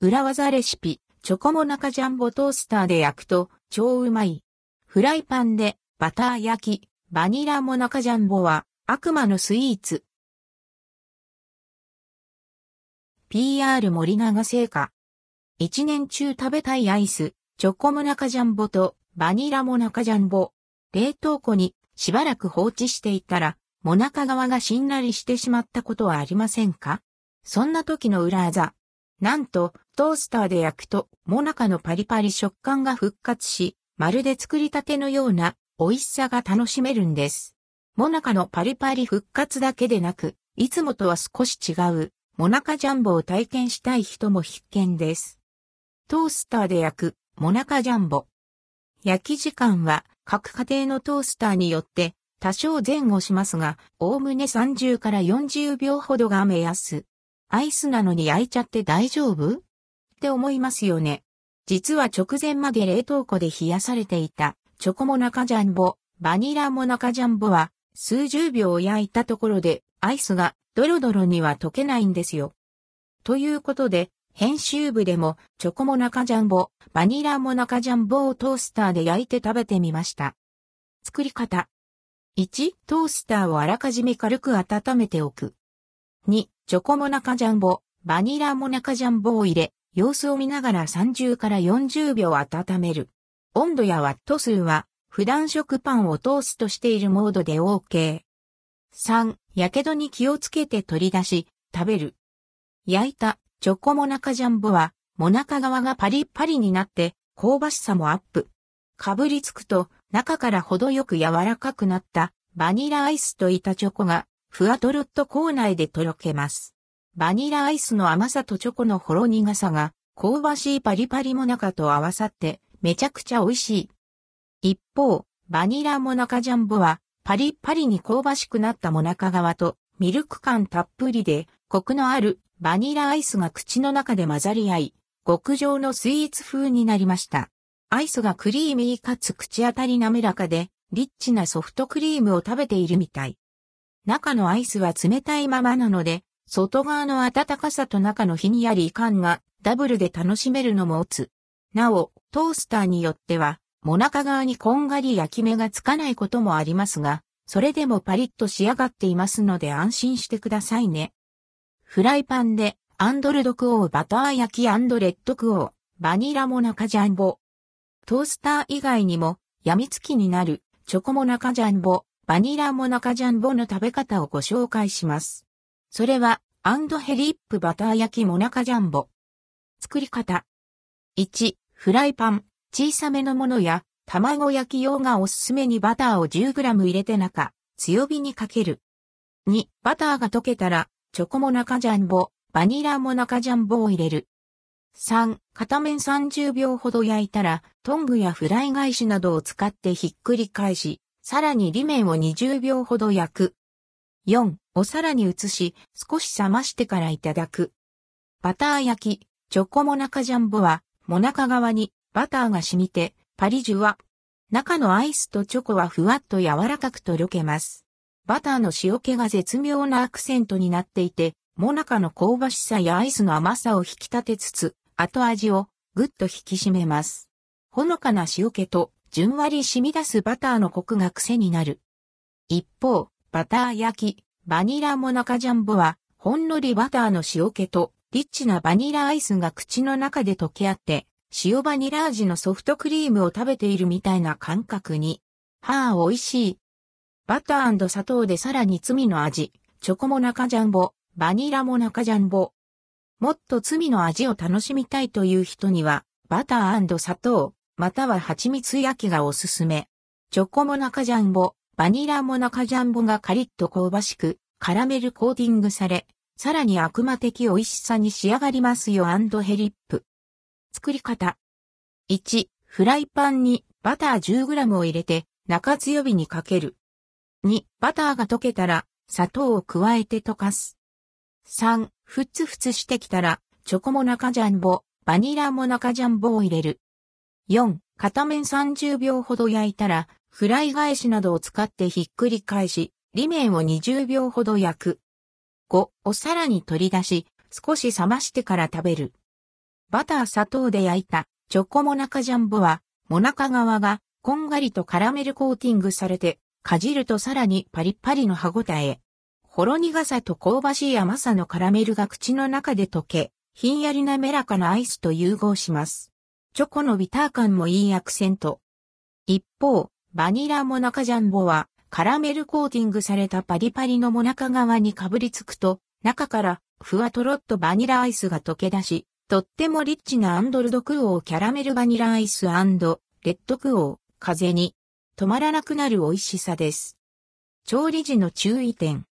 裏技レシピ、チョコモナカジャンボトースターで焼くと超うまい。フライパンでバター焼き、バニラモナカジャンボは悪魔のスイーツ。PR 森永製菓。一年中食べたいアイス、チョコモナカジャンボとバニラモナカジャンボ。冷凍庫にしばらく放置していたら、モナカ側がしんなりしてしまったことはありませんか？そんな時の裏技。なんと、トースターで焼くと、モナカのパリパリ食感が復活し、まるで作りたてのような美味しさが楽しめるんです。モナカのパリパリ復活だけでなく、いつもとは少し違う、モナカジャンボを体験したい人も必見です。トースターで焼く、モナカジャンボ。焼き時間は、各家庭のトースターによって多少前後しますが、おおむね30から40秒ほどが目安。アイスなのに焼いちゃって大丈夫？って思いますよね。実は直前まで冷凍庫で冷やされていたチョコモナカジャンボ、バニラモナカジャンボは数十秒焼いたところでアイスがドロドロには溶けないんですよ。ということで、編集部でもチョコモナカジャンボ、バニラモナカジャンボをトースターで焼いて食べてみました。作り方。1、トースターをあらかじめ軽く温めておく。2、チョコモナカジャンボ、バニラモナカジャンボを入れ、様子を見ながら30から40秒温める。温度やワット数は、普段食パンをトーストしているモードで OK。3、火傷に気をつけて取り出し、食べる。焼いたチョコモナカジャンボは、モナカ側がパリッパリになって、香ばしさもアップ。かぶりつくと、中から程よく柔らかくなったバニラアイスと板チョコがふわとろっと口内でとろけます。バニラアイスの甘さとチョコのほろ苦さが香ばしいパリパリモナカと合わさってめちゃくちゃ美味しい。一方、バニラモナカジャンボはパリパリに香ばしくなったモナカ側とミルク感たっぷりでコクのあるバニラアイスが口の中で混ざり合い、極上のスイーツ風になりました。アイスがクリーミーかつ口当たり滑らかで、リッチなソフトクリームを食べているみたい。中のアイスは冷たいままなので、外側の温かさと中のひんやり感がダブルで楽しめるのもオツ。なお、トースターによっては、モナカ側にこんがり焼き目がつかないこともありますが、それでもパリッと仕上がっていますので安心してくださいね。フライパンで、アンドルドクオーバター焼きレッドクオー、バニラモナカジャンボ、トースター以外にも、病みつきになる、チョコモナカジャンボ、バニラモナカジャンボの食べ方をご紹介します。それは、アンドヘリップバター焼きモナカジャンボ。作り方。1、フライパン、小さめのものや、卵焼き用がおすすめにバターを 10g 入れて中、強火にかける。2、バターが溶けたら、チョコモナカジャンボ、バニラモナカジャンボを入れる。3、片面30秒ほど焼いたら、トングやフライ返しなどを使ってひっくり返し、さらに裏面を20秒ほど焼く。4、お皿に移し、少し冷ましてからいただく。バター焼き、チョコモナカジャンボは、モナカ側にバターが染みて、パリジュは、中のアイスとチョコはふわっと柔らかくとろけます。バターの塩気が絶妙なアクセントになっていて、モナカの香ばしさやアイスの甘さを引き立てつつ、後味をぐっと引き締めます。ほのかな塩気とじゅんわり染み出すバターのコクが癖になる。一方、バター焼き、バニラモナカジャンボは、ほんのりバターの塩気と、リッチなバニラアイスが口の中で溶け合って、塩バニラ味のソフトクリームを食べているみたいな感覚に。はあ、美味しい。バター砂糖でさらに罪の味、チョコモナカジャンボ、バニラモナカジャンボ、もっと罪の味を楽しみたいという人には、バター砂糖、または蜂蜜焼きがおすすめ。チョコモナカジャンボ、バニラモナカジャンボがカリッと香ばしく、カラメルコーティングされ、さらに悪魔的美味しさに仕上がりますよヘリップ。作り方。1、フライパンにバター 10g を入れて中強火にかける。2、バターが溶けたら砂糖を加えて溶かす。3、ふつふつしてきたら、チョコモナカジャンボ、バニラモナカジャンボを入れる。4、片面30秒ほど焼いたら、フライ返しなどを使ってひっくり返し、裏面を20秒ほど焼く。5、お皿に取り出し、少し冷ましてから食べる。バター砂糖で焼いたチョコモナカジャンボは、モナカ側がこんがりとカラメルコーティングされて、かじるとさらにパリッパリの歯ごたえ。ほろ苦さと香ばしい甘さのカラメルが口の中で溶け、ひんやり滑らかなアイスと融合します。チョコのビター感もいいアクセント。一方、バニラモナカジャンボは、カラメルコーティングされたパリパリのモナカ側にかぶりつくと、中からふわとろっとバニラアイスが溶け出し、とってもリッチなアンドルドクオーキャラメルバニラアイスレッドクオー、風に止まらなくなる美味しさです。調理時の注意点。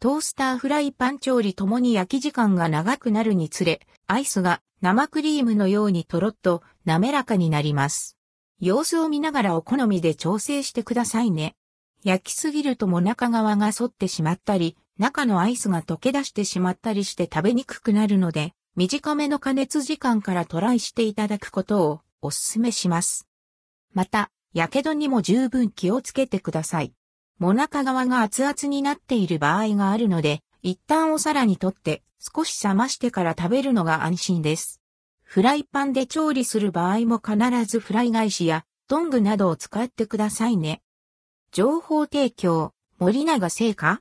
トースターフライパン調理ともに焼き時間が長くなるにつれ、アイスが生クリームのようにとろっと滑らかになります。様子を見ながらお好みで調整してくださいね。焼きすぎるとも中側が反ってしまったり、中のアイスが溶け出してしまったりして食べにくくなるので、短めの加熱時間からトライしていただくことをお勧めします。また、火傷にも十分気をつけてください。もなか側が熱々になっている場合があるので、一旦お皿にとって少し冷ましてから食べるのが安心です。フライパンで調理する場合も必ずフライ返しやトングなどを使ってくださいね。情報提供、森永製菓